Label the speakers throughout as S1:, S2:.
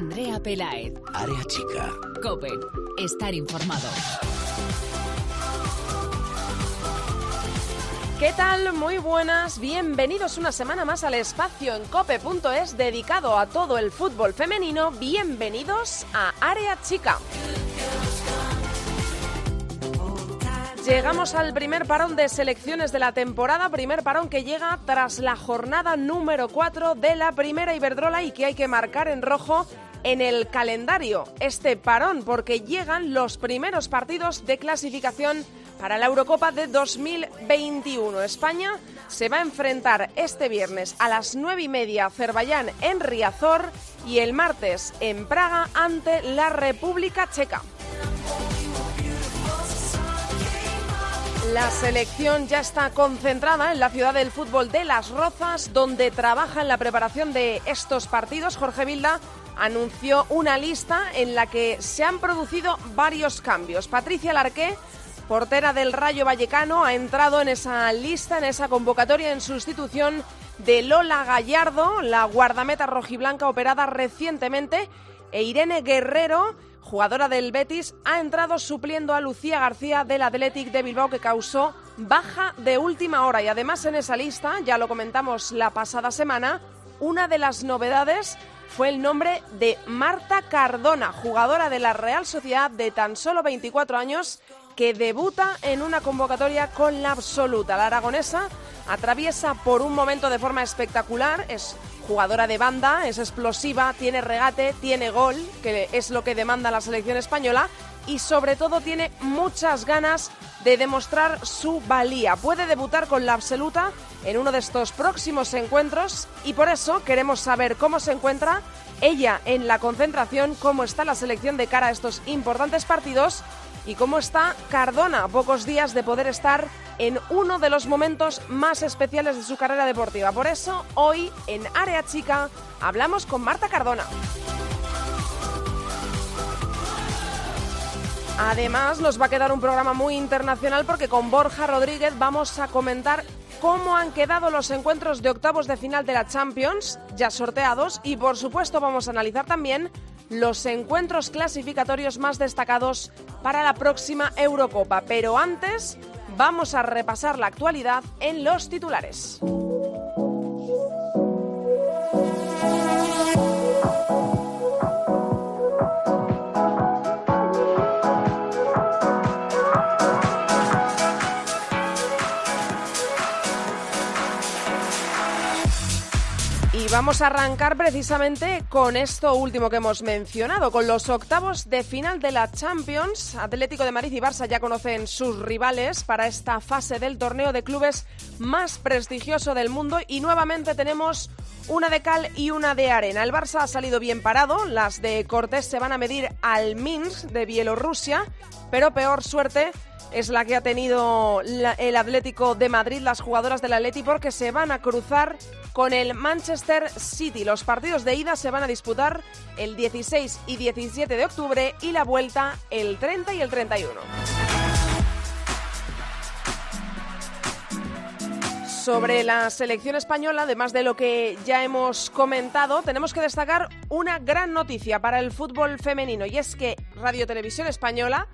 S1: Andrea Pelaez.
S2: Área chica.
S1: Cope. Estar informado.
S3: ¿Qué tal? Muy buenas. Bienvenidos una semana más al espacio en cope.es dedicado a todo el fútbol femenino. Bienvenidos a Área Chica. Llegamos al primer parón de selecciones de la temporada, primer parón que llega tras la jornada número 4 de la primera Iberdrola y que hay que marcar en rojo en el calendario este parón porque llegan los primeros partidos de clasificación para la Eurocopa de 2021. España se va a enfrentar este viernes a las nueve y media a Azerbaiyán en Riazor y el martes en Praga ante la República Checa. La selección ya está concentrada en la ciudad del fútbol de Las Rozas, donde trabaja en la preparación de estos partidos. Jorge Vilda anunció una lista en la que se han producido varios cambios. Patricia Larqué, portera del Rayo Vallecano, ha entrado en esa lista, en esa convocatoria en sustitución de Lola Gallardo, la guardameta rojiblanca operada recientemente, e Irene Guerrero jugadora del Betis, ha entrado supliendo a Lucía García del Athletic de Bilbao que causó baja de última hora. Y además en esa lista, ya lo comentamos la pasada semana, una de las novedades fue el nombre de Marta Cardona, jugadora de la Real Sociedad de tan solo 24 años, que debuta en una convocatoria con la absoluta. La aragonesa atraviesa por un momento de forma espectacular, es jugadora de banda, es explosiva, tiene regate, tiene gol, que es lo que demanda la selección española, y sobre todo tiene muchas ganas de demostrar su valía. Puede debutar con la absoluta en uno de estos próximos encuentros y por eso queremos saber cómo se encuentra ella en la concentración, cómo está la selección de cara a estos importantes partidos y cómo está Cardona, pocos días de poder estar en uno de los momentos más especiales de su carrera deportiva. Por eso, hoy en Área Chica hablamos con Marta Cardona. Además, nos va a quedar un programa muy internacional porque con Borja Rodríguez vamos a comentar cómo han quedado los encuentros de octavos de final de la Champions, ya sorteados, y por supuesto vamos a analizar también los encuentros clasificatorios más destacados para la próxima Eurocopa. Pero antes vamos a repasar la actualidad en los titulares. Vamos a arrancar precisamente con esto último que hemos mencionado, con los octavos de final de la Champions. Atlético de Madrid y Barça ya conocen sus rivales para esta fase del torneo de clubes más prestigioso del mundo y nuevamente tenemos una de cal y una de arena. El Barça ha salido bien parado, las de Cortés se van a medir al Minsk de Bielorrusia, pero peor suerte es la que ha tenido el Atlético de Madrid, las jugadoras del Atlético, porque se van a cruzar con el Manchester City. Los partidos de ida se van a disputar el 16 y 17 de octubre y la vuelta el 30 y el 31. Sobre la selección española, además de lo que ya hemos comentado, tenemos que destacar una gran noticia para el fútbol femenino y es que Radio Televisión Española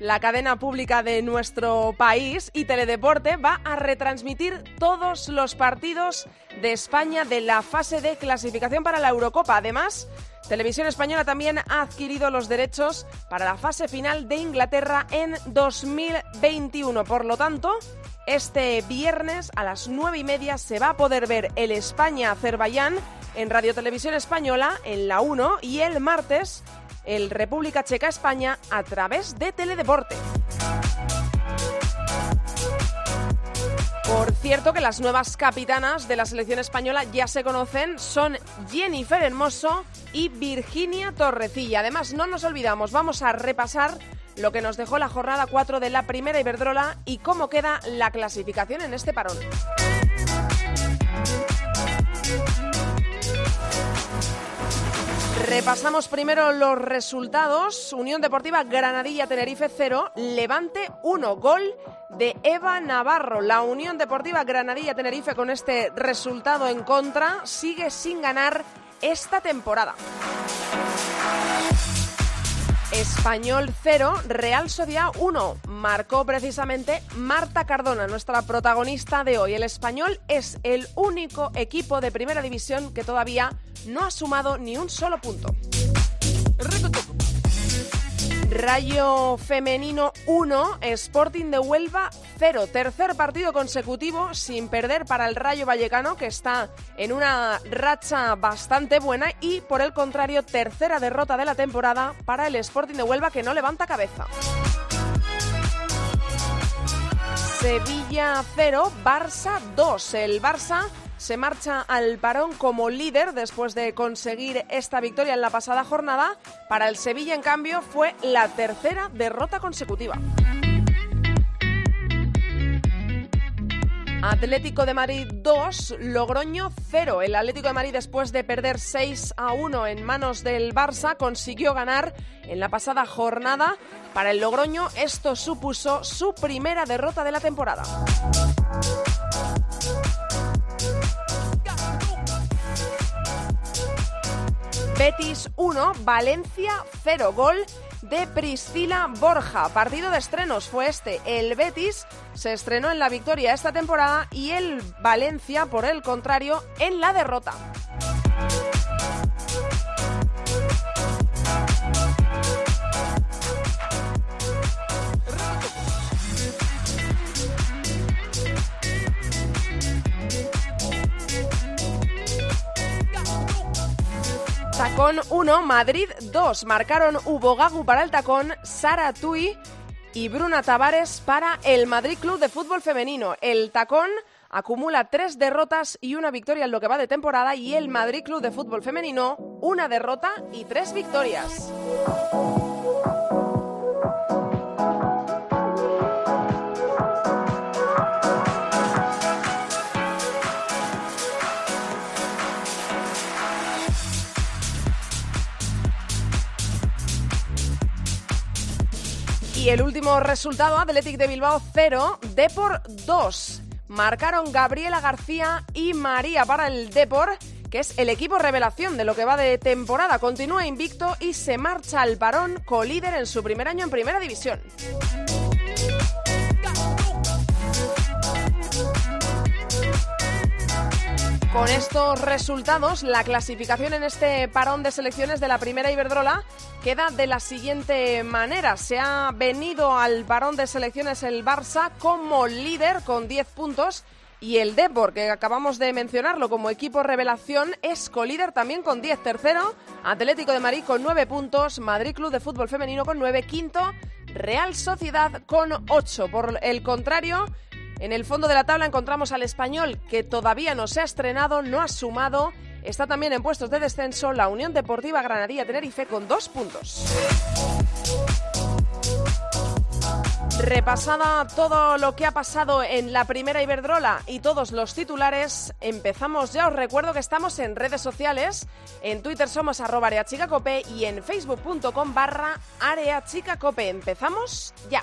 S3: la cadena pública de nuestro país y Teledeporte va a retransmitir todos los partidos de España de la fase de clasificación para la Eurocopa. Además, Televisión Española también ha adquirido los derechos para la fase final de Inglaterra en 2021. Por lo tanto, este viernes a las nueve y media se va a poder ver el España-Azerbaiyán en Radio Televisión Española en la 1 y el martes el República Checa-España a través de Teledeporte. Por cierto que las nuevas capitanas de la selección española ya se conocen, son Jennifer Hermoso y Virginia Torrecilla. Además, no nos olvidamos, vamos a repasar lo que nos dejó la jornada 4 de la primera Iberdrola y cómo queda la clasificación en este parón. Repasamos primero los resultados. Unión Deportiva Granadilla Tenerife 0, Levante 1, gol de Eva Navarro. La Unión Deportiva Granadilla Tenerife con este resultado en contra sigue sin ganar esta temporada. Español 0, Real Sociedad 1. Marcó precisamente Marta Cardona, nuestra protagonista de hoy. El Español es el único equipo de primera división que todavía no ha sumado ni un solo punto. Rayo Femenino 1, Sporting de Huelva 0. Tercer partido consecutivo sin perder para el Rayo Vallecano, que está en una racha bastante buena, y por el contrario, tercera derrota de la temporada para el Sporting de Huelva, que no levanta cabeza. Sevilla 0, Barça 2. El Barça se marcha al parón como líder después de conseguir esta victoria en la pasada jornada. Para el Sevilla, en cambio, fue la tercera derrota consecutiva. Atlético de Madrid 2, Logroño 0. El Atlético de Madrid, después de perder 6 a 1 en manos del Barça, consiguió ganar en la pasada jornada. Para el Logroño, esto supuso su primera derrota de la temporada. Betis 1, Valencia 0. Gol de Priscila Borja. Partido de estrenos fue este. El Betis se estrenó en la victoria esta temporada y el Valencia, por el contrario, en la derrota. Tacón 1, Madrid 2. Marcaron Hugo Gagu para el tacón, Sara Tui y Bruna Tavares para el Madrid Club de Fútbol Femenino. El tacón acumula tres derrotas y una victoria en lo que va de temporada y el Madrid Club de Fútbol Femenino una derrota y tres victorias. Y el último resultado, Athletic de Bilbao 0, Depor 2. Marcaron Gabriela García y María para el Depor, que es el equipo revelación de lo que va de temporada. Continúa invicto y se marcha al parón colíder en su primer año en Primera División. Con estos resultados, la clasificación en este parón de selecciones de la primera Iberdrola queda de la siguiente manera. Se ha venido al parón de selecciones el Barça como líder con 10 puntos y el Depor, que acabamos de mencionarlo como equipo revelación, es colíder también con 10. Tercero, Atlético de Madrid con 9 puntos, Madrid Club de Fútbol Femenino con 9. Quinto, Real Sociedad con 8. Por el contrario, en el fondo de la tabla encontramos al español que todavía no se ha estrenado, no ha sumado. Está también en puestos de descenso la Unión Deportiva Granadilla Tenerife con dos puntos. Repasada todo lo que ha pasado en la primera Iberdrola y todos los titulares, empezamos ya. Os recuerdo que estamos en redes sociales. En Twitter somos arroba areachicacope y en facebook.com barra areachicacope. Empezamos ya.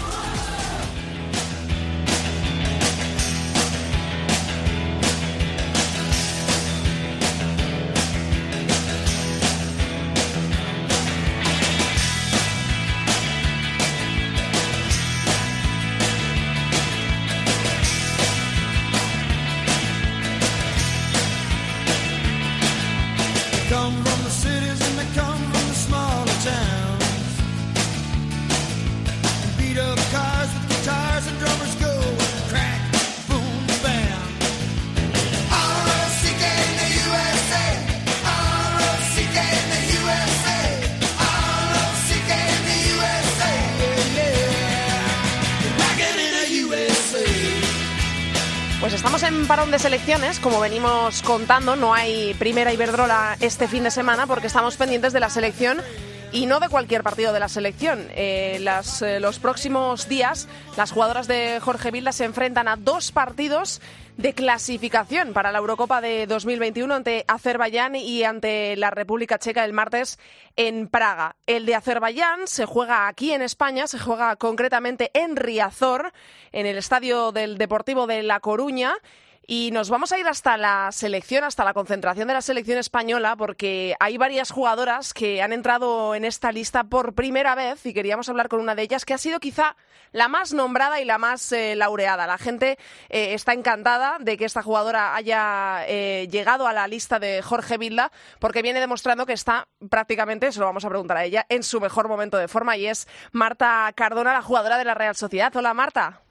S3: En parón de selecciones, como venimos contando, no hay primera Iberdrola este fin de semana porque estamos pendientes de la selección y no de cualquier partido de la selección. Eh, las, eh, los próximos días, las jugadoras de Jorge Vilda se enfrentan a dos partidos de clasificación para la Eurocopa de 2021 ante Azerbaiyán y ante la República Checa el martes en Praga. El de Azerbaiyán se juega aquí en España, se juega concretamente en Riazor, en el estadio del Deportivo de La Coruña. Y nos vamos a ir hasta la selección, hasta la concentración de la selección española, porque hay varias jugadoras que han entrado en esta lista por primera vez y queríamos hablar con una de ellas que ha sido quizá la más nombrada y la más eh, laureada. La gente eh, está encantada de que esta jugadora haya eh, llegado a la lista de Jorge Vilda, porque viene demostrando que está prácticamente, se lo vamos a preguntar a ella, en su mejor momento de forma y es Marta Cardona, la jugadora de la Real Sociedad. Hola Marta.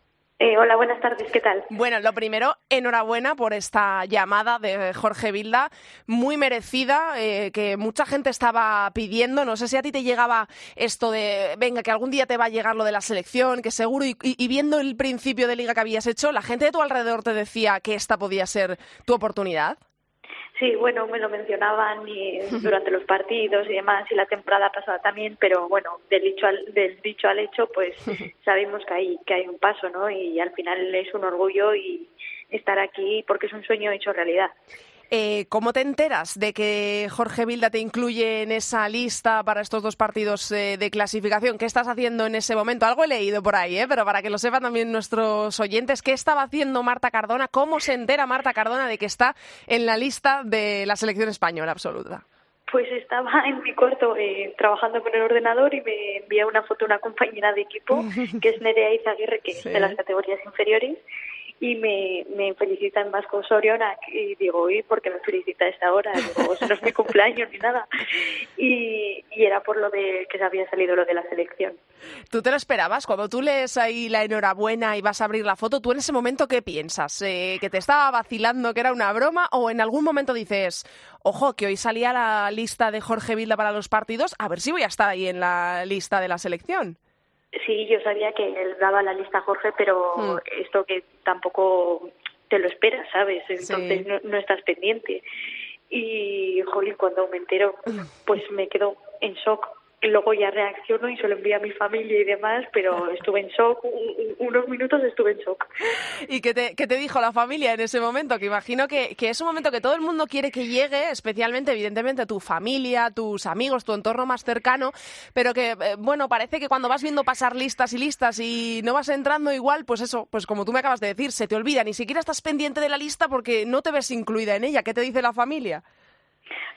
S2: Eh, hola, buenas tardes, ¿qué tal?
S3: Bueno, lo primero, enhorabuena por esta llamada de Jorge Vilda, muy merecida, eh, que mucha gente estaba pidiendo. No sé si a ti te llegaba esto de, venga, que algún día te va a llegar lo de la selección, que seguro, y, y viendo el principio de liga que habías hecho, la gente de tu alrededor te decía que esta podía ser tu oportunidad.
S2: Sí, bueno, me lo mencionaban y durante los partidos y demás, y la temporada pasada también, pero bueno, del dicho al, del dicho al hecho, pues sabemos que hay, que hay un paso, ¿no? Y al final es un orgullo y estar aquí porque es un sueño hecho realidad.
S3: Eh, ¿Cómo te enteras de que Jorge Vilda te incluye en esa lista para estos dos partidos eh, de clasificación? ¿Qué estás haciendo en ese momento? Algo he leído por ahí, ¿eh? pero para que lo sepan también nuestros oyentes, ¿qué estaba haciendo Marta Cardona? ¿Cómo se entera Marta Cardona de que está en la lista de la selección española absoluta?
S2: Pues estaba en mi cuarto eh, trabajando con el ordenador y me envía una foto una compañera de equipo, que es Nerea Izaguirre, que
S3: Sí.
S2: es de las categorías inferiores, y me, me felicita en Vasco Soriona y digo, uy, ¿por qué me felicita esta hora? Digo, "Eso no es mi cumpleaños ni nada. Y, y era por lo de que se había salido lo de la selección.
S3: ¿Tú te lo esperabas? Cuando tú lees ahí la enhorabuena y vas a abrir la foto, ¿tú en ese momento qué piensas? Eh, ¿Que te estaba vacilando, que era una broma? ¿O en algún momento dices, ojo, que hoy salía la lista de Jorge Vilda para los partidos, a ver si voy a estar ahí en la lista de la selección?
S2: Sí, yo sabía que él daba la lista a Jorge, pero
S3: Mm.
S2: esto que tampoco te lo esperas, ¿sabes? Entonces
S3: Sí.
S2: no, no estás pendiente. Y, jolín, cuando me entero, pues me quedo en shock. Luego ya reacciono y se lo envío a mi familia y demás, pero estuve en shock, un- un- unos minutos estuve en shock.
S3: ¿Y qué te, qué te dijo la familia en ese momento? Que imagino que, que es un momento que todo el mundo quiere que llegue, especialmente, evidentemente, tu familia, tus amigos, tu entorno más cercano, pero que, eh, bueno, parece que cuando vas viendo pasar listas y listas y no vas entrando igual, pues eso, pues como tú me acabas de decir, se te olvida, ni siquiera estás pendiente de la lista porque no te ves incluida en ella. ¿Qué te dice la familia?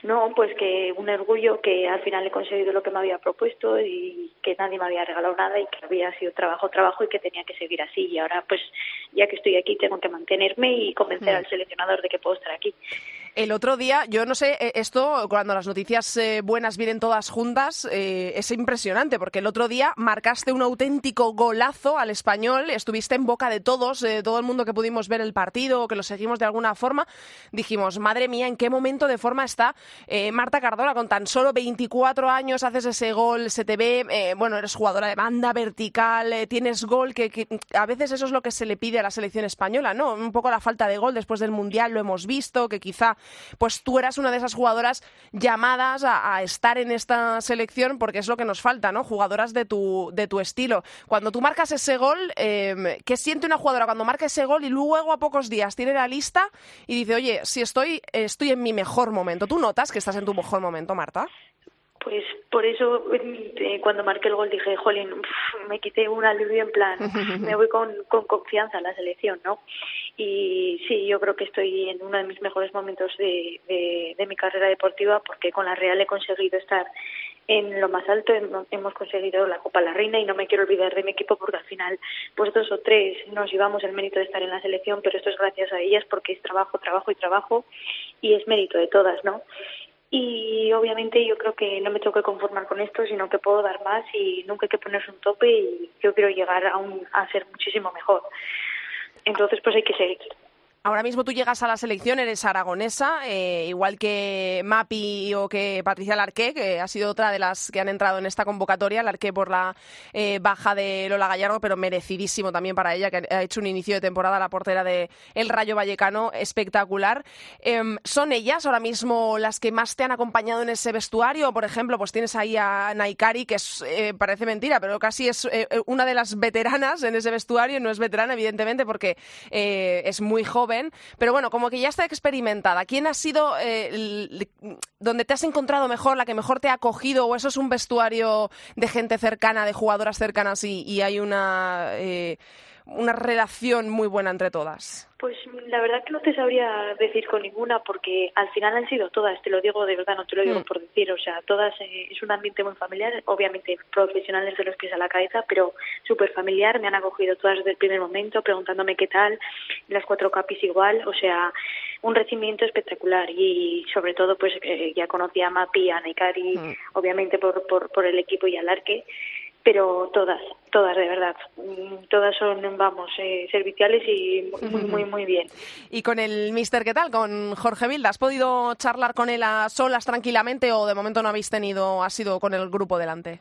S2: No, pues que un orgullo que al final he conseguido lo que me había propuesto y que nadie me había regalado nada y que había sido trabajo, trabajo y que tenía que seguir así. Y ahora, pues, ya que estoy aquí, tengo que mantenerme y convencer
S3: Mm.
S2: al seleccionador de que puedo estar aquí.
S3: El otro día, yo no sé, eh, esto cuando las noticias eh, buenas vienen todas juntas, eh, es impresionante, porque el otro día marcaste un auténtico golazo al español, estuviste en boca de todos, eh, todo el mundo que pudimos ver el partido o que lo seguimos de alguna forma, dijimos, madre mía, ¿en qué momento de forma está eh, Marta Cardona? Con tan solo 24 años haces ese gol, se te ve, eh, bueno, eres jugadora de banda vertical, tienes gol, que, que a veces eso es lo que se le pide a la selección española, ¿no? Un poco la falta de gol después del Mundial, lo hemos visto, que quizá pues tú eras una de esas jugadoras llamadas a, estar en esta selección porque es lo que nos falta, ¿no? Jugadoras de tu, de tu estilo. Cuando tú marcas ese gol, eh, ¿qué siente una jugadora cuando marca ese gol y luego a pocos días tiene la lista y dice, oye, si estoy, estoy en mi mejor momento? ¿Tú notas que estás en tu mejor momento, Marta?
S2: Pues por eso eh, cuando marqué el gol dije, jolín, me quité un alivio en plan, me voy con, con confianza a la selección, ¿no? Y sí, yo creo que estoy en uno de mis mejores momentos de, de, de mi carrera deportiva porque con la Real he conseguido estar en lo más alto, hem- hemos conseguido la Copa La Reina y no me quiero olvidar de mi equipo porque al final, pues dos o tres nos llevamos el mérito de estar en la selección, pero esto es gracias a ellas porque es trabajo, trabajo y trabajo y es mérito de todas, ¿no? Y obviamente yo creo que no me tengo que conformar con esto, sino que puedo dar más y nunca hay que ponerse un tope y yo quiero llegar a, un, a ser muchísimo mejor. Entonces pues hay que seguir.
S3: Ahora mismo tú llegas a la selección, eres aragonesa, eh, igual que Mapi o que Patricia Larqué, que ha sido otra de las que han entrado en esta convocatoria, Larqué por la eh, baja de Lola Gallardo, pero merecidísimo también para ella, que ha hecho un inicio de temporada la portera de El Rayo Vallecano espectacular. Em, ¿Son ellas ahora mismo las que más te han acompañado en ese vestuario? Por ejemplo, pues tienes ahí a Naikari, que es, eh, parece mentira, pero casi es una de las veteranas en ese vestuario, no es veterana evidentemente porque es muy joven, pero bueno, como que ya está experimentada. ¿Quién ha sido eh, donde te has encontrado mejor, la que mejor te ha acogido, o eso es un vestuario de gente cercana, de jugadoras cercanas y, y hay una, eh, una relación muy buena entre todas?
S2: Pues la verdad que no te sabría decir con ninguna porque al final han sido todas, te lo digo de verdad, no te lo digo
S3: Mm.
S2: por decir, o sea, todas eh, es un ambiente muy familiar, obviamente profesionales de los pies a la cabeza, pero súper familiar, me han acogido todas desde el primer momento preguntándome qué tal, las cuatro capis igual, o sea, un recibimiento espectacular y sobre todo pues eh, ya conocía a Mapi, a Naikari,
S3: Mm.
S2: obviamente por, por, por el equipo y al arque, pero todas, todas de verdad, Mm, todas son, vamos, eh, serviciales y muy, muy, muy, muy bien.
S3: Y con el mister, ¿qué tal? Con Jorge Vilda, ¿has podido charlar con él a solas tranquilamente o de momento no habéis tenido, ha sido con el grupo delante?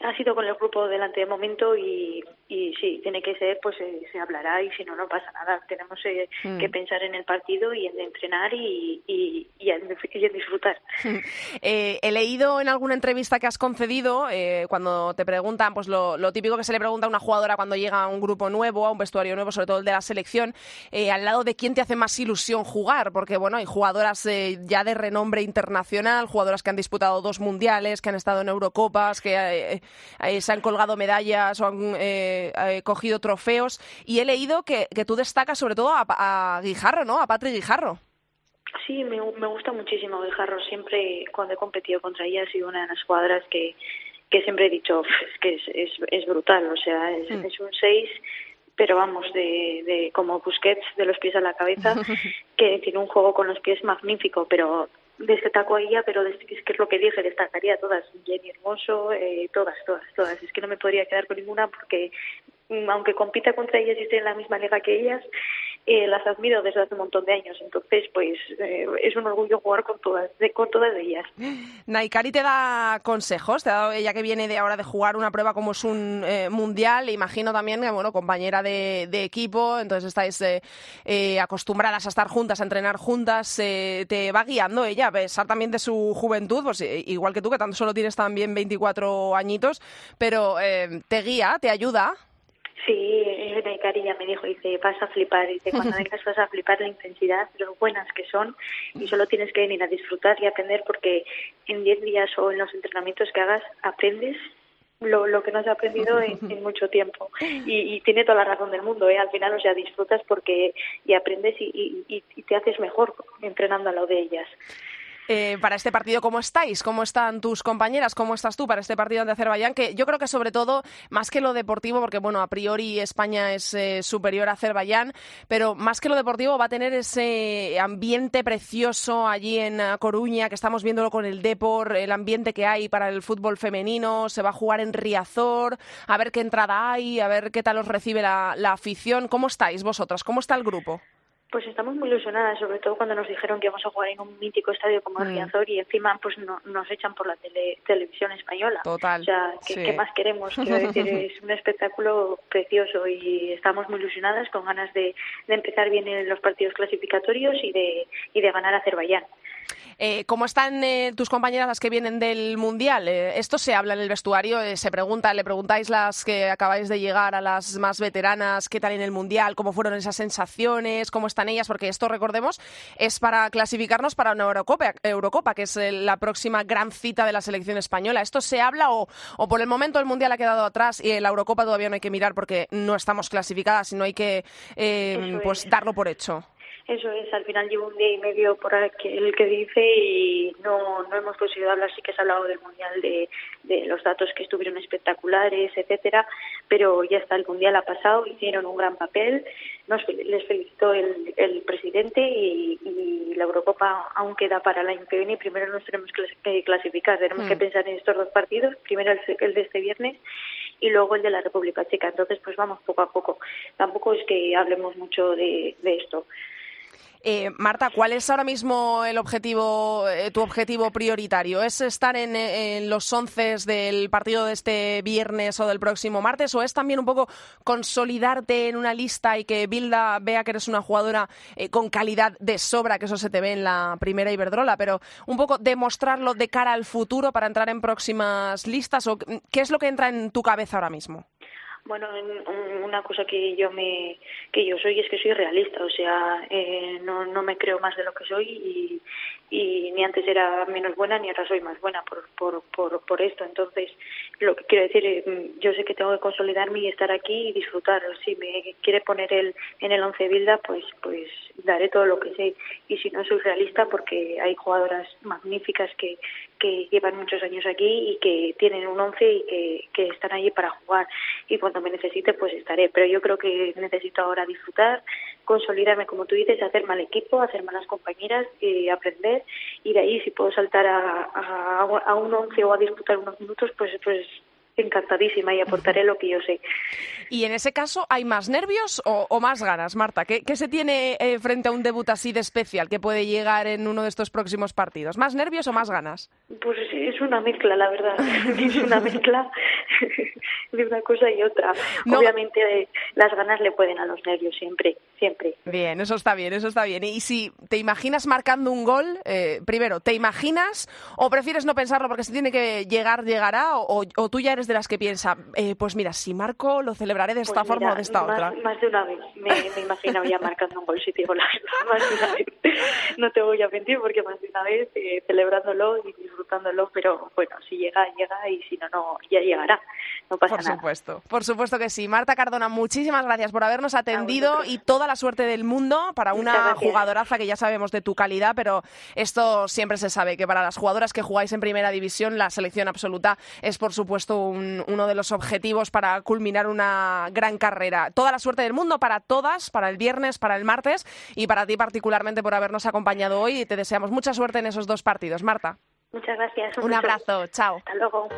S2: Ha sido con el grupo delante de momento y, y sí, tiene que ser, pues eh, se hablará y si no, no pasa nada. Tenemos eh,
S3: Mm.
S2: que pensar en el partido y en entrenar y, y, y en, y en disfrutar.
S3: Eh, he leído en alguna entrevista que has concedido, eh, cuando te preguntan, pues lo, lo típico que se le pregunta a una jugadora cuando llega a un grupo nuevo, a un vestuario nuevo, sobre todo el de la selección, eh, al lado de quién te hace más ilusión jugar, porque bueno, hay jugadoras eh, ya de renombre internacional, jugadoras que han disputado dos mundiales, que han estado en Eurocopas, que se han colgado medallas o han eh, eh, cogido trofeos, y he leído que, que tú destacas sobre todo a, a Guijarro, ¿no? A Patrick Guijarro.
S2: Sí, me, me gusta muchísimo Guijarro. Siempre cuando he competido contra ella ha sido una de las jugadoras que, que siempre he dicho, "Uf, es que es, es, es brutal. O sea, es,
S3: Mm.
S2: es un 6, pero vamos, de, de como Busquets, de los pies a la cabeza, que tiene un juego con los pies magnífico, pero destaco a ella, pero des- es que es lo que dije, destacaría todas. Jenny Hermoso, eh, todas, todas, todas. Es que no me podría quedar con ninguna porque mm, aunque compita contra ellas y esté en la misma liga que ellas, eh, las admiro desde hace un montón de años. Entonces, pues eh, es un orgullo jugar con todas, de, con todas ellas.
S3: Naikari te da consejos, te ha dado ella que viene de ahora de jugar una prueba como es un eh, mundial, imagino también bueno, compañera de, de equipo, entonces estáis eh, eh, acostumbradas a estar juntas, a entrenar juntas, eh, te va guiando ella, a pesar también de su juventud, pues igual que tú, que tan solo tienes también 24 añitos, pero te guía, te ayuda.
S2: Sí, ya me dijo, dice, vas a flipar, dice, cuando vengas vas a flipar la intensidad, lo buenas que son, y solo tienes que venir a disfrutar y aprender porque en 10 días o en los entrenamientos que hagas aprendes lo, lo que no has aprendido en, en mucho tiempo. Y, y tiene toda la razón del mundo, ¿eh? al final, o sea, disfrutas porque y aprendes y, y- y te haces mejor entrenando a lo de ellas.
S3: Eh, para este partido, ¿cómo estáis? ¿Cómo están tus compañeras? ¿Cómo estás tú para este partido ante Azerbaiyán? Que yo creo que sobre todo, más que lo deportivo, porque bueno, a priori España es eh, superior a Azerbaiyán, pero más que lo deportivo va a tener ese ambiente precioso allí en eh, Coruña, que estamos viéndolo con el Depor, el ambiente que hay para el fútbol femenino, se va a jugar en Riazor, a ver qué entrada hay, a ver qué tal os recibe la, la afición. ¿Cómo estáis vosotras? ¿Cómo está el grupo?
S2: Pues estamos muy ilusionadas, sobre todo cuando nos dijeron que íbamos a jugar en un mítico estadio como el
S3: Mm.
S2: Riazor y encima pues no- nos echan por la tele- televisión española.
S3: Total,
S2: O sea, ¿qué,
S3: sí.
S2: qué más queremos? Quiero decir, es un espectáculo precioso y estamos muy ilusionadas con ganas de, de empezar bien en los partidos clasificatorios y de, y de ganar a Azerbaiyán.
S3: Eh, ¿Cómo están eh, tus compañeras las que vienen del Mundial? Eh, esto se habla en el vestuario, eh, se pregunta, le preguntáis las que acabáis de llegar a las más veteranas, qué tal en el Mundial, cómo fueron esas sensaciones, cómo están ellas, porque esto, recordemos, es para clasificarnos para una Eurocopa, Eurocopa que es eh, la próxima gran cita de la selección española. ¿Esto se habla o, o por el momento el Mundial ha quedado atrás y la Eurocopa todavía no hay que mirar porque no estamos clasificadas, sino hay que eh, pues
S2: es.
S3: darlo por hecho?
S2: Eso es, al final llevo un día y medio por aquí el que dice y no, no hemos conseguido hablar, sí que se ha hablado del Mundial, de, de los datos que estuvieron espectaculares, etcétera, pero ya está, el Mundial ha pasado, hicieron un gran papel, nos, les felicitó el, el presidente y, y la Eurocopa aún queda para el año que viene y primero nos tenemos que clas- que clasificar. Tenemos
S3: Hmm.
S2: que pensar en estos dos partidos, primero el, el de este viernes y luego el de la República Checa. Entonces, pues vamos poco a poco. Tampoco es que hablemos mucho de, de esto.
S3: Eh, Marta, ¿cuál es ahora mismo el objetivo, eh, tu objetivo prioritario? ¿Es estar en, los once del partido de este viernes o del próximo martes? ¿O es también un poco consolidarte en una lista y que Bilda vea que eres una jugadora eh, con calidad de sobra, que eso se te ve en la primera Iberdrola, pero un poco demostrarlo de cara al futuro para entrar en próximas listas? ¿O qué es lo que entra en tu cabeza ahora mismo?
S2: Bueno, en- un- una cosa que yo me que yo soy es que soy realista, o sea, eh, no, no me creo más de lo que soy y, y ni antes era menos buena ni ahora soy más buena por, por, por, por esto. Entonces, lo que quiero decir, eh, yo sé que tengo que consolidarme y estar aquí y disfrutar. Si me quiere poner el, en el once Bilda, pues pues daré todo lo que sé. Y si no, soy realista porque hay jugadoras magníficas que, que llevan muchos años aquí y que tienen un once y que, que están allí para jugar. Y cuando me necesite, pues estaré. Pero yo creo que necesito ahora disfrutar, consolidarme, como tú dices, hacer mal equipo, hacer malas compañeras, y aprender. Y de ahí, si puedo saltar a, a, a un once o a disputar unos minutos, pues, pues encantadísima y aportaré lo que yo sé.
S3: Y en ese caso, ¿hay más nervios o, o más ganas, Marta? ¿Qué, qué se tiene eh, frente a un debut así de especial que puede llegar en uno de estos próximos partidos? ¿Más nervios o más ganas?
S2: Pues es una mezcla, la verdad. Es una mezcla de una cosa y otra.
S3: No.
S2: Obviamente eh, las ganas le pueden a los nervios siempre, siempre.
S3: Bien, eso está bien, eso está bien. Y si te imaginas marcando un gol, eh, primero, ¿te imaginas o prefieres no pensarlo porque si tiene que llegar, llegará? O, o tú ya eres de las que piensa, eh, pues mira, si marco, lo celebraré de esta
S2: Pues
S3: forma
S2: mira,
S3: o de esta
S2: más,
S3: otra.
S2: Más de una vez me, me he imaginado ya marcando un gol, digo la verdad, más de una vez. No te voy a mentir porque más de una vez eh, celebrándolo y disfrutándolo, pero bueno, si llega, llega y si no, no, ya llegará. No pasa
S3: Por
S2: nada.
S3: supuesto, por supuesto que sí. Marta Cardona, muchísimas gracias por habernos atendido
S2: vosotros.
S3: y toda la suerte del mundo para una jugadoraza que ya sabemos de tu calidad, pero esto siempre se sabe que para las jugadoras que jugáis en primera división, la selección absoluta es por supuesto un- uno de los objetivos para culminar una gran carrera. Toda la suerte del mundo para todas, para el viernes, para el martes y para ti particularmente por habernos acompañado hoy y te deseamos mucha suerte en esos dos partidos. Marta,
S2: Muchas gracias.
S3: un abrazo, chao.
S2: Hasta luego.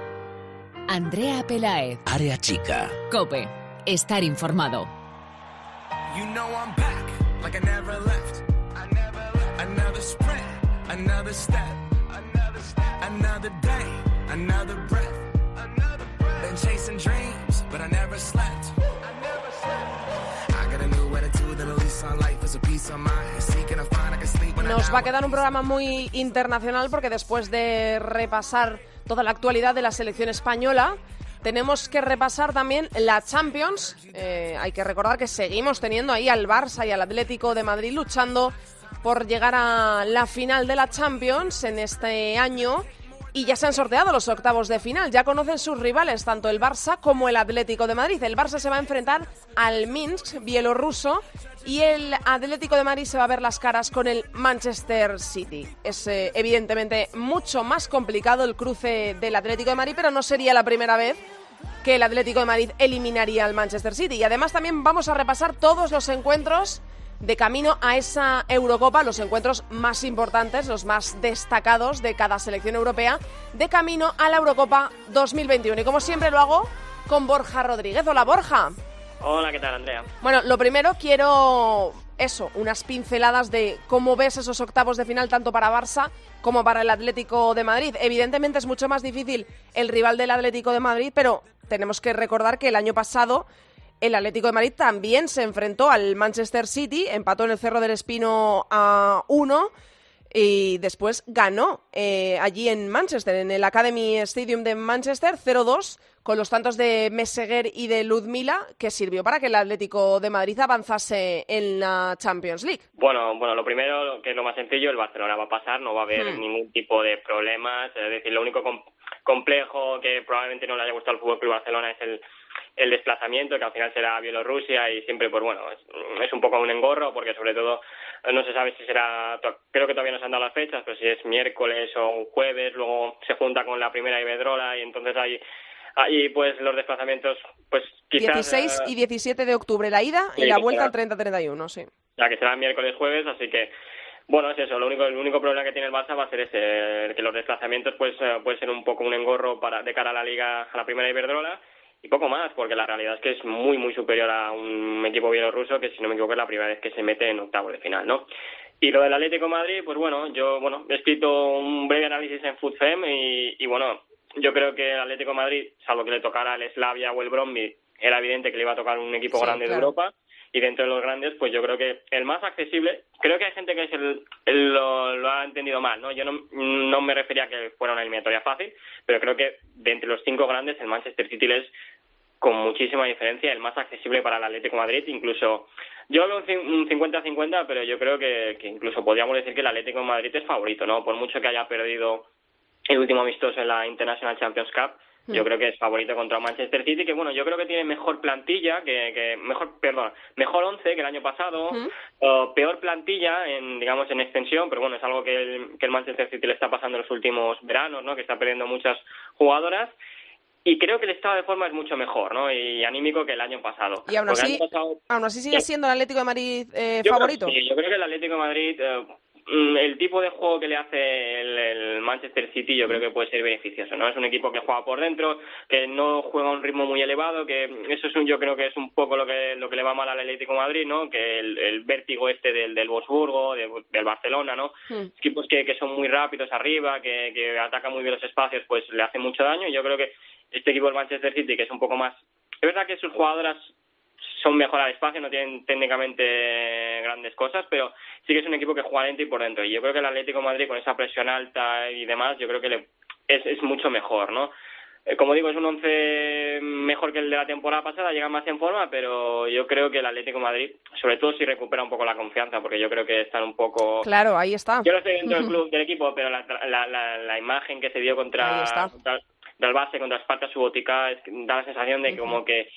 S1: Andrea Pelaez,
S4: Área chica.
S1: Cope, estar informado.
S5: You know I'm back, like I never left. I never left. Another sprint, another step, another step, another day, another breath, but I never slept. I never slept. I got a new attitude and a lease on life is a peace of mind. Seeking a find I can sleep when I
S3: Nos va a quedar un programa muy internacional porque después de repasar toda la actualidad de la selección española, tenemos que repasar también la Champions. Eh, hay que recordar que seguimos teniendo ahí al Barça y al Atlético de Madrid luchando por llegar a la final de la Champions en este año. Y ya se han sorteado los octavos de final. Ya conocen sus rivales, tanto el Barça como el Atlético de Madrid. El Barça se va a enfrentar al Minsk bielorruso y el Atlético de Madrid se va a ver las caras con el Manchester City. Es eh, evidentemente mucho más complicado el cruce del Atlético de Madrid, pero no sería la primera vez que el Atlético de Madrid eliminaría al Manchester City. Y además también vamos a repasar todos los encuentros de camino a esa Eurocopa, los encuentros más importantes, los más destacados de cada selección europea, de camino a la Eurocopa 2021. Y como siempre lo hago con Borja Rodríguez. Hola Borja.
S6: Hola, ¿qué tal, Andrea?
S3: Bueno, lo primero quiero eso, unas pinceladas de cómo ves esos octavos de final tanto para Barça como para el Atlético de Madrid. Evidentemente es mucho más difícil el rival del Atlético de Madrid, pero tenemos que recordar que el año pasado el Atlético de Madrid también se enfrentó al Manchester City, empató en el Cerro del Espino a 1 y después ganó eh, allí en Manchester, en el Academy Stadium de Manchester, 0-2, con los tantos de Meseguer y de Ludmila, que sirvió para que el Atlético de Madrid avanzase en la Champions League.
S6: Bueno, bueno, lo primero, que es lo más sencillo, el Barcelona va a pasar, no va a haber
S3: Hmm.
S6: ningún tipo de problemas. Es decir, lo único com- complejo que probablemente no le haya gustado al Fútbol Club Barcelona es el, el desplazamiento, que al final será Bielorrusia y siempre, pues bueno, es, es un poco un engorro, porque sobre todo eh, no se sabe si será, creo que todavía no se han dado las fechas, pero si es miércoles o un jueves, luego se junta con la primera Iberdrola y entonces hay Ahí pues los desplazamientos, pues quizás...
S3: 16 y 17 de octubre la ida y la vuelta al 30-31, sí.
S6: ya que será miércoles jueves, así que bueno, es eso, lo único, el único problema que tiene el Barça va a ser ese, el que los desplazamientos pues eh, puede ser un poco un engorro para de cara a la liga, a la primera Iberdrola y poco más, porque la realidad es que es muy muy superior a un equipo bielorruso que si no me equivoco es la primera vez que se mete en octavos de final, ¿no? Y lo del Atlético de Madrid, pues bueno, yo bueno, he escrito un breve análisis en FoodFem y, y bueno, yo creo que el Atlético de Madrid, salvo que le tocara el Slavia o el Bromby, era evidente que le iba a tocar un equipo
S3: Sí,
S6: grande de. Europa y dentro de los grandes, pues yo creo que el más accesible, creo que hay gente que es el, lo, lo ha entendido mal, ¿no? Yo no, me refería a que fuera una eliminatoria fácil, pero creo que de entre los cinco grandes el Manchester City es con muchísima diferencia el más accesible para el Atlético Madrid, incluso yo hablo un cin- un 50-50, pero yo creo que, que incluso podríamos decir que el Atlético Madrid es favorito, ¿no? Por mucho que haya perdido el último amistoso en la International Champions Cup, yo creo que es favorito contra Manchester City, que bueno, yo creo que tiene mejor plantilla, que, que mejor, perdón, mejor once que el año pasado, o peor plantilla en, digamos, en extensión, pero bueno, es algo que el, que el Manchester City le está pasando en los últimos veranos, ¿no? Que está perdiendo muchas jugadoras. Y creo que el estado de forma es mucho mejor, ¿no? Y anímico que el año pasado.
S3: Y aún así,
S6: pasado-
S3: aún así sigue siendo el Atlético de Madrid eh,
S6: yo creo-
S3: favorito.
S6: sí, yo creo que el Atlético de Madrid, eh, mm, el tipo de juego que le hace el, el Manchester City, yo creo que puede ser beneficioso, ¿no? Es un equipo que juega por dentro, que no juega a un ritmo muy elevado, que eso es un, yo creo que es un poco lo que lo que le va mal al Atlético de Madrid, ¿no? Que el, el vértigo este del, del Wolfsburgo, de- del Barcelona, ¿no?
S3: Hmm.
S6: Equipos que, que son muy rápidos arriba, que, que atacan muy bien los espacios, pues le hace mucho daño. Y yo creo que este equipo del Manchester City, que es un poco más... Es verdad que sus jugadoras son mejor al espacio, no tienen técnicamente grandes cosas, pero sí que es un equipo que juega lento y por dentro. Y yo creo que el Atlético de Madrid, con esa presión alta y demás, yo creo que le, es, es mucho mejor, ¿no? Eh, Como digo, es un once mejor que el de la temporada pasada, llega más en forma, pero yo creo que el Atlético de Madrid, sobre todo si recupera un poco la confianza, porque yo creo que están un poco...
S3: Claro, ahí está.
S6: Yo no estoy dentro del club, del equipo, pero la, la, la, la imagen que se dio contra, contra, contra el base, contra Sparta Subotica, es que da la sensación de que como que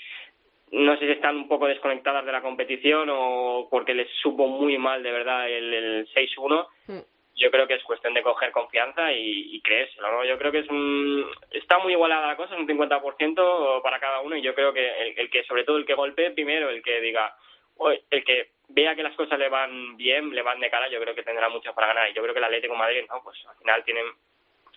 S6: no sé si están un poco desconectadas de la competición o porque les supo muy mal de verdad el, el 6-1.
S3: Mm.
S6: Yo creo que es cuestión de coger confianza y, y creérselo, ¿no? Yo creo que es un... Está muy igualada la cosa, es un 50% para cada uno y yo creo que el, el que, sobre todo el que golpee primero, el que diga, el que vea que las cosas le van bien, le van de cara, yo creo que tendrá mucho para ganar. Y yo creo que el Atlético de Madrid, ¿no? Pues al final tienen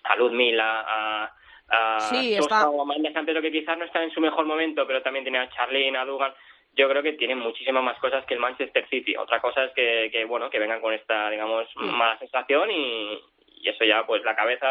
S6: a Ludmila, a, a
S3: Sí,
S6: Sosa
S3: está-
S6: o a Amanda Santero, que quizás no están en su mejor momento, pero también tiene a Charlene, a Dugan. Yo creo que tienen muchísimas más cosas que el Manchester City. Otra cosa es que, que bueno, que vengan con esta, digamos,
S3: Mm.
S6: mala sensación y, y eso ya, pues la cabeza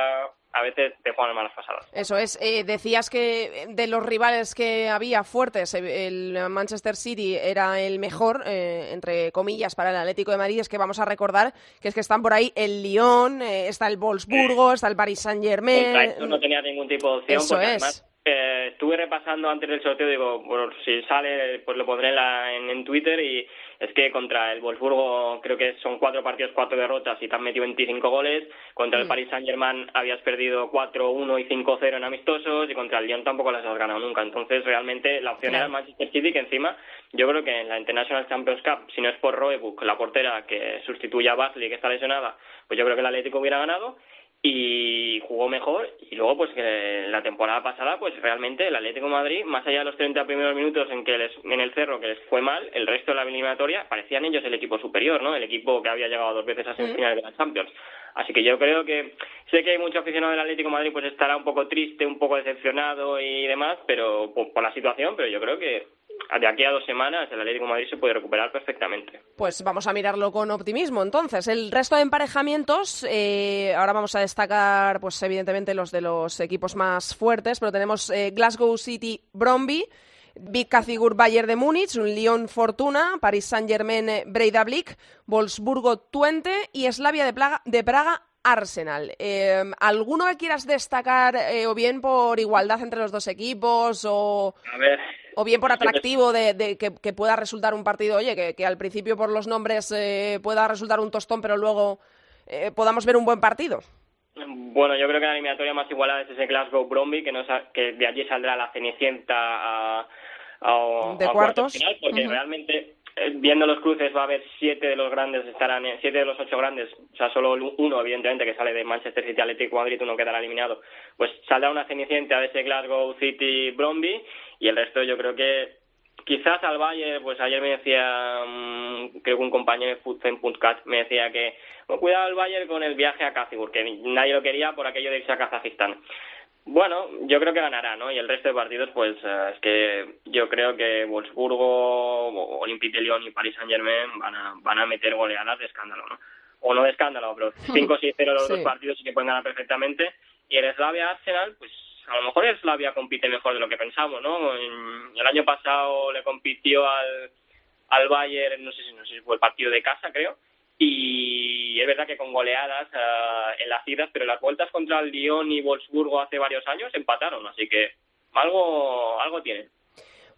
S6: a veces te juega malas pasadas.
S3: Eso es. Eh, decías que de los rivales que había fuertes, eh, el Manchester City era el mejor, eh, entre comillas, para el Atlético de Madrid. Es que vamos a recordar que es que están por ahí el Lyon, eh, está el Wolfsburgo, está el Paris Saint
S6: Contra
S3: Germain.
S6: esto no tenía ningún tipo de opción,
S3: Eso
S6: porque
S3: es.
S6: además eh, estuve repasando antes del sorteo, digo, bueno, si sale, pues lo pondré en, la- en, en Twitter y es que contra el Wolfsburgo creo que son cuatro partidos, cuatro derrotas y te han metido 25 goles. Contra
S3: Mm.
S6: el Paris Saint-Germain habías perdido 4-1 y 5-0 en amistosos y contra el Lyon tampoco las has ganado nunca. Entonces, realmente la opción era el Manchester City, que encima yo creo que en la International Champions Cup, si no es por Roebuck, la portera que sustituye a Basley, que está lesionada, pues yo creo que el Atlético hubiera ganado y jugó mejor. Y luego pues que la temporada pasada pues realmente el Atlético de Madrid más allá de los 30 primeros minutos en que les, en el cerro que les fue mal el resto de la eliminatoria parecían ellos el equipo superior no el equipo que había llegado dos veces a semifinales de la Champions. Así que yo creo que sé que hay mucho aficionado del Atlético de Madrid pues estará un poco triste un poco decepcionado y demás pero por, por la situación pero yo creo que de aquí a dos semanas el Atlético de Madrid se puede recuperar perfectamente
S3: Pues vamos a mirarlo con optimismo. Entonces, el resto de emparejamientos, eh, ahora vamos a destacar, pues evidentemente los de los equipos más fuertes, pero tenemos eh, Glasgow City Bromby, Big Cacigur Bayern de Múnich, un Lyon Fortuna, Paris Saint Germain Breidablik, Wolfsburgo Twente y Slavia de Praga Arsenal. Eh, ¿Alguno que quieras destacar eh, o bien por igualdad entre los dos equipos o,
S6: a ver
S3: o bien por atractivo de, de que, que pueda resultar un partido, oye, que, que al principio por los nombres eh, pueda resultar un tostón, pero luego eh, podamos ver un buen partido?
S6: Bueno, yo creo que la eliminatoria más igualada es ese Glasgow Bromby, que, no que de allí saldrá la Cenicienta a, a-
S3: De cuartos.
S6: final, porque realmente viendo los cruces va a haber siete de los grandes estarán siete de los ocho grandes o sea solo uno evidentemente que sale de Manchester City Atlético Madrid uno quedará eliminado. Pues saldrá una cenicienta de ese Glasgow City Bromby y el resto yo creo que quizás al Valle pues ayer me decía mm, creo que un compañero de Puntcat me decía que cuidado al Bayern con el viaje a Kazibur que nadie lo quería por aquello de irse a Kazajistán bueno, yo creo que ganará, ¿no? Y el resto de partidos, pues eh, es que yo creo que Wolfsburgo, Olympique de Lyon y Paris Saint-Germain van a, van a meter goleadas de escándalo, ¿no? O no de escándalo, pero 5-6-0 los dos partidos sí que pueden ganar perfectamente. Y el Slavia-Arsenal, pues a lo mejor el Slavia compite mejor de lo que pensamos, ¿no? El año pasado le compitió al, al Bayern, no sé si, no sé si fue el partido de casa, creo, y es verdad que con goleadas uh, en las idas, pero las vueltas contra el Lyon y Wolfsburgo hace varios años empataron, así que algo, algo tienen.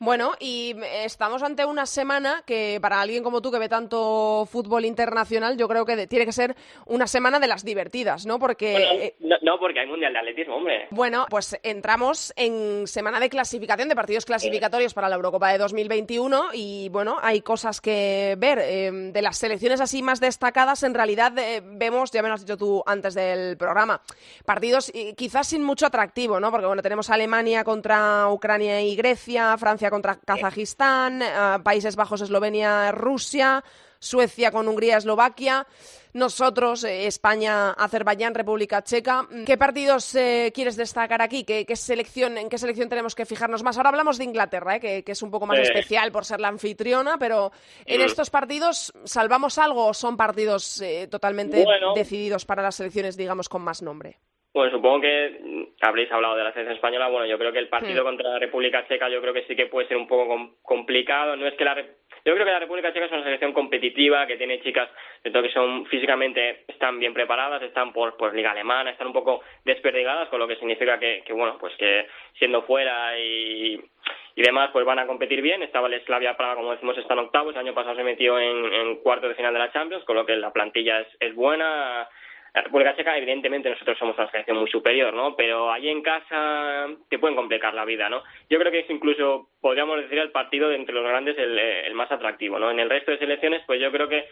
S3: Bueno, y estamos ante una semana que para alguien como tú que ve tanto fútbol internacional, yo creo que tiene que ser una semana de las divertidas, ¿no? Porque
S6: eh, no, porque hay mundial de atletismo, hombre.
S3: Bueno, pues entramos en semana de clasificación de partidos clasificatorios para la Eurocopa de 2021 y bueno, hay cosas que ver. Em, de las selecciones así más destacadas, en realidad eh, vemos, ya me lo has dicho tú antes del programa, partidos quizás sin mucho atractivo, ¿no? Porque bueno, tenemos Alemania contra Ucrania y Grecia, Francia contra Kazajistán, eh, Países Bajos, Eslovenia, Rusia, Suecia con Hungría, Eslovaquia. Nosotros, eh, España, Azerbaiyán, República Checa. ¿Qué partidos eh, quieres destacar aquí? ¿Qué, selección, ¿En qué selección tenemos que fijarnos más? Ahora hablamos de Inglaterra, que, es un poco más especial por ser la anfitriona, pero en mm. estos partidos, ¿salvamos algo o son partidos totalmente decididos para las selecciones, digamos, con más nombre?
S6: Bueno, supongo que habréis hablado de la selección española. Bueno, yo creo que el partido contra la República Checa yo creo que sí que puede ser un poco complicado. No es que la yo creo que la República Checa es una selección competitiva que tiene chicas que son físicamente están bien preparadas, están por pues liga alemana, están un poco desperdigadas, con lo que significa que, que bueno, pues que siendo fuera y y demás, pues van a competir bien. Estaba el Slavia Praga, como decimos, está en octavos. El año pasado se metió en, en cuarto de final de la Champions, con lo que la plantilla es, es buena. La República Checa, evidentemente, nosotros somos una selección muy superior, ¿no? Pero allí en casa te pueden complicar la vida, ¿no? Yo creo que es incluso, podríamos decir, el partido de entre los grandes el, más atractivo, ¿no? En el resto de selecciones, pues yo creo que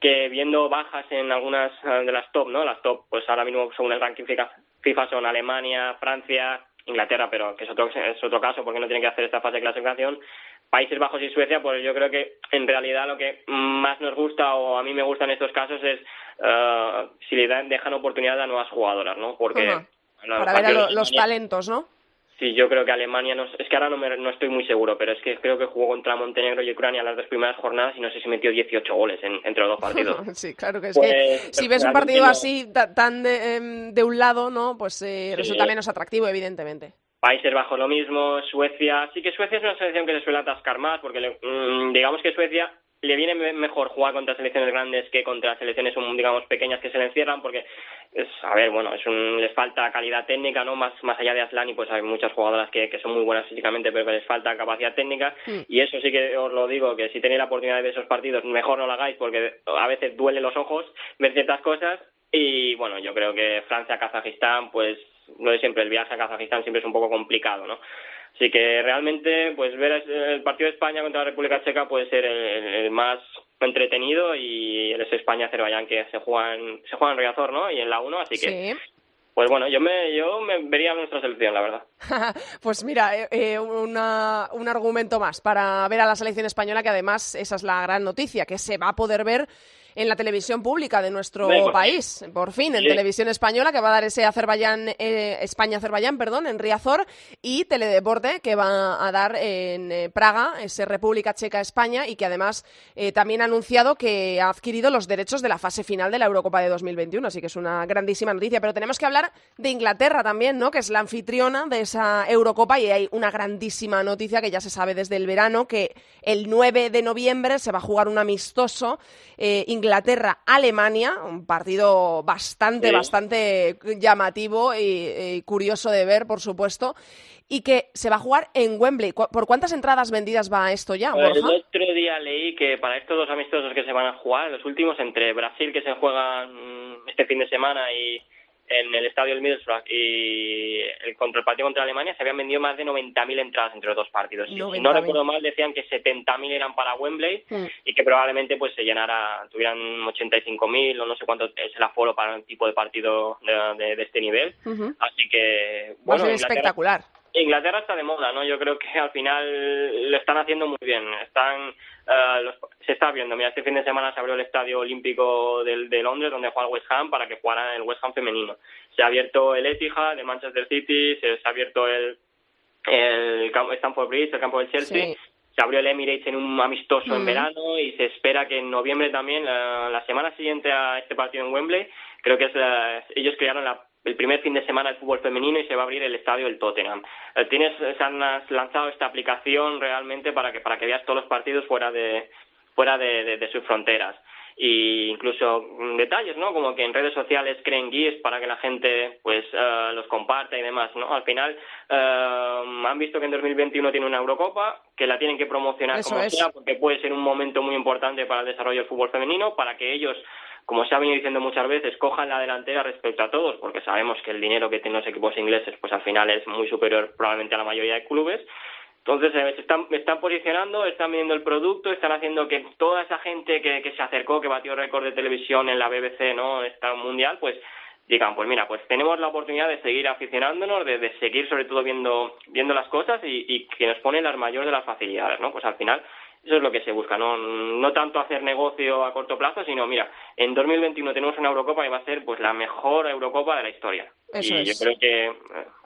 S6: que viendo bajas en algunas eh, de las top, ¿no? Las top, pues ahora mismo según el ranking FIFA son Alemania, Francia, Inglaterra, pero que es otro, es otro caso porque no tienen que hacer esta fase de clasificación. Países Bajos y Suecia, pues yo creo que en realidad lo que más nos gusta o a mí me gusta en estos casos es uh, si le dan, dejan oportunidad a nuevas jugadoras, ¿no?
S3: Porque para ver a los talentos, ¿no?
S6: Sí, yo creo que Alemania, no, es que ahora no, me, no estoy muy seguro, pero es que creo que jugó contra Montenegro y Ucrania las dos primeras jornadas y no sé si metió 18 goles entre los dos partidos.
S3: sí, claro que es pues, que si ves un partido así tan de, em, de, un lado, ¿no? Pues eh, resulta menos atractivo, evidentemente.
S6: Países bajo lo mismo, Suecia, sí que Suecia es una selección que se suele atascar más, porque mm, digamos que Suecia le viene mejor jugar contra selecciones grandes que contra selecciones digamos pequeñas que se le encierran porque es a ver bueno es un, les falta calidad técnica no más más allá de Aslani pues hay muchas jugadoras que, que son muy buenas físicamente pero que les falta capacidad técnica. Mm. y eso sí que os lo digo que si tenéis la oportunidad de ver esos partidos mejor no lo hagáis porque a veces duele los ojos ver ciertas cosas. Y bueno yo creo que Francia Kazajistán pues lo de siempre el viaje a Kazajistán siempre es un poco complicado no Así que realmente, pues ver el partido de España contra la República Checa puede ser el, más entretenido y el es España-Azerbaiyán que se juega en, se juega en Riazor, ¿no? Y en la 1, así que... Pues bueno, yo me, yo me vería nuestra selección, la verdad.
S3: pues mira, eh, eh, una, un argumento más para ver a la selección española, que además esa es la gran noticia, que se va a poder ver en la televisión pública de nuestro país, por fin, en televisión española, que va a dar ese Azerbaiyán, eh, España-Azerbaiyán, perdón, en Riazor, y Teledeporte, que va a dar en eh, Praga, ese República Checa-España, y que además eh, también ha anunciado que ha adquirido los derechos de la fase final de la Eurocopa de 2021, así que es una grandísima noticia. Pero tenemos que hablar de Inglaterra también, ¿no?, que es la anfitriona de esa Eurocopa, y hay una grandísima noticia que ya se sabe desde el verano, que el 9 de noviembre se va a jugar un amistoso Inglaterra-Alemania, un partido bastante, bastante llamativo y, curioso de ver, por supuesto, y que se va a jugar en Wembley. ¿Por cuántas entradas vendidas va esto ya?
S6: el otro día leí que para estos dos amistosos que se van a jugar, los últimos entre Brasil, que se juegan este fin de semana, y en el estadio del Middlesbrough y el, contra el partido contra Alemania se habían vendido más de 90.000 entradas entre los dos partidos. Si no recuerdo mal, decían que 70.000 eran para Wembley mm. y que probablemente pues se llenara, tuvieran 85.000 o no sé cuánto es el aforo para un tipo de partido de, este nivel. Así que, bueno,
S3: espectacular.
S6: Inglaterra está de moda, ¿no? Yo creo que al final lo están haciendo muy bien. Están, eh, se está viendo. Mira, este fin de semana se abrió el Estadio Olímpico de, de Londres, donde juega el West Ham, para que jugara el West Ham femenino. Se ha abierto el Etihad de Manchester City, se, ha abierto el, el Stamford Bridge, el campo del Chelsea. Se abrió el Emirates en un amistoso en verano y se espera que en noviembre también, la, semana siguiente a este partido en Wembley, creo que es ellos crearon la el primer fin de semana del fútbol femenino y se va a abrir el estadio del Tottenham. Eh, tienes, se han lanzado esta aplicación realmente para que para que veas todos los partidos fuera de fuera de, sus fronteras y incluso detalles, ¿no? Como que en redes sociales creen guías para que la gente pues eh, los comparta y demás, ¿no? Al final eh, han visto que en 2021 tiene una Eurocopa, que la tienen que promocionar como sea, porque puede ser un momento muy importante para el desarrollo del fútbol femenino, para que ellos como se ha venido diciendo muchas veces, cojan la delantera respecto a todos, porque sabemos que el dinero que tienen los equipos ingleses, pues al final es muy superior probablemente a la mayoría de clubes. Entonces, eh, están, posicionando, están viendo el producto, están haciendo que toda esa gente que, se acercó, que batió récord de televisión en la BBC, ¿no? Está mundial, pues digan, pues mira, pues tenemos la oportunidad de seguir aficionándonos, de, de seguir sobre todo viendo, viendo las cosas y, y que nos ponen las mayores de las facilidades, ¿no? Pues al final eso es lo que se busca, no, no tanto hacer negocio a corto plazo, sino, mira, en 2021 tenemos una Eurocopa y va a ser pues la mejor Eurocopa de la historia. y yo creo que eh,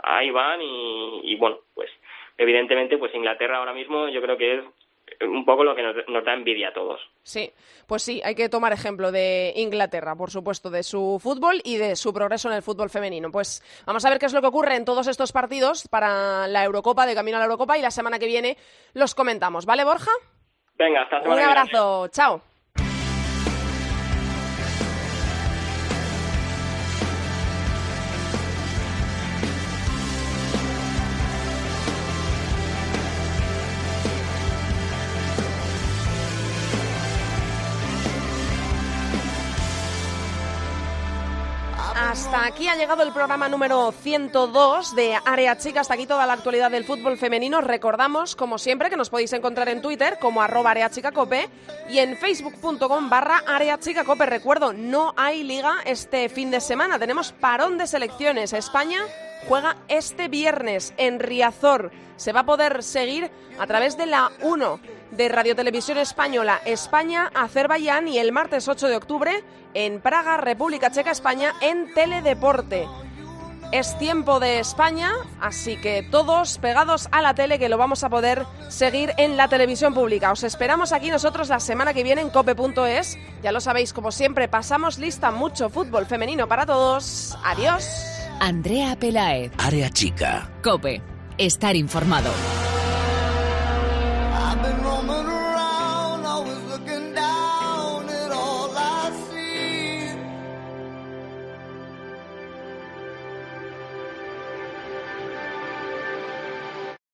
S6: ahí van y, bueno, pues evidentemente pues Inglaterra ahora mismo yo creo que es un poco lo que nos, nos, da envidia a todos.
S3: Sí, pues sí, hay que tomar ejemplo de Inglaterra, por supuesto, de su fútbol y de su progreso en el fútbol femenino. Pues vamos a ver qué es lo que ocurre en todos estos partidos para la Eurocopa, de camino a la Eurocopa, y la semana que viene los comentamos. ¿Vale, Borja?
S6: Venga, hasta
S3: Un abrazo, chao. Hasta aquí ha llegado el programa número 102 de Área Chica. Hasta aquí toda la actualidad del fútbol femenino. Recordamos, como siempre, que nos podéis encontrar en Twitter como arroba areachicacope y en facebook.com barra areachicacope. Recuerdo, no hay liga este fin de semana. Tenemos parón de selecciones. España juega este viernes en Riazor. Se va a poder seguir a través de la 1 de Radio Televisión Española España, Azerbaiyán y el martes 8 de octubre en Praga, República Checa, España en Teledeporte. Es tiempo de España, así que todos pegados a la tele que lo vamos a poder seguir en la televisión pública. Os esperamos aquí nosotros la semana que viene en cope.es. Ya lo sabéis, como siempre, pasamos lista mucho fútbol femenino para todos. Adiós.
S1: Andrea Pelaez.
S4: Área chica.
S1: Cope. Estar informado.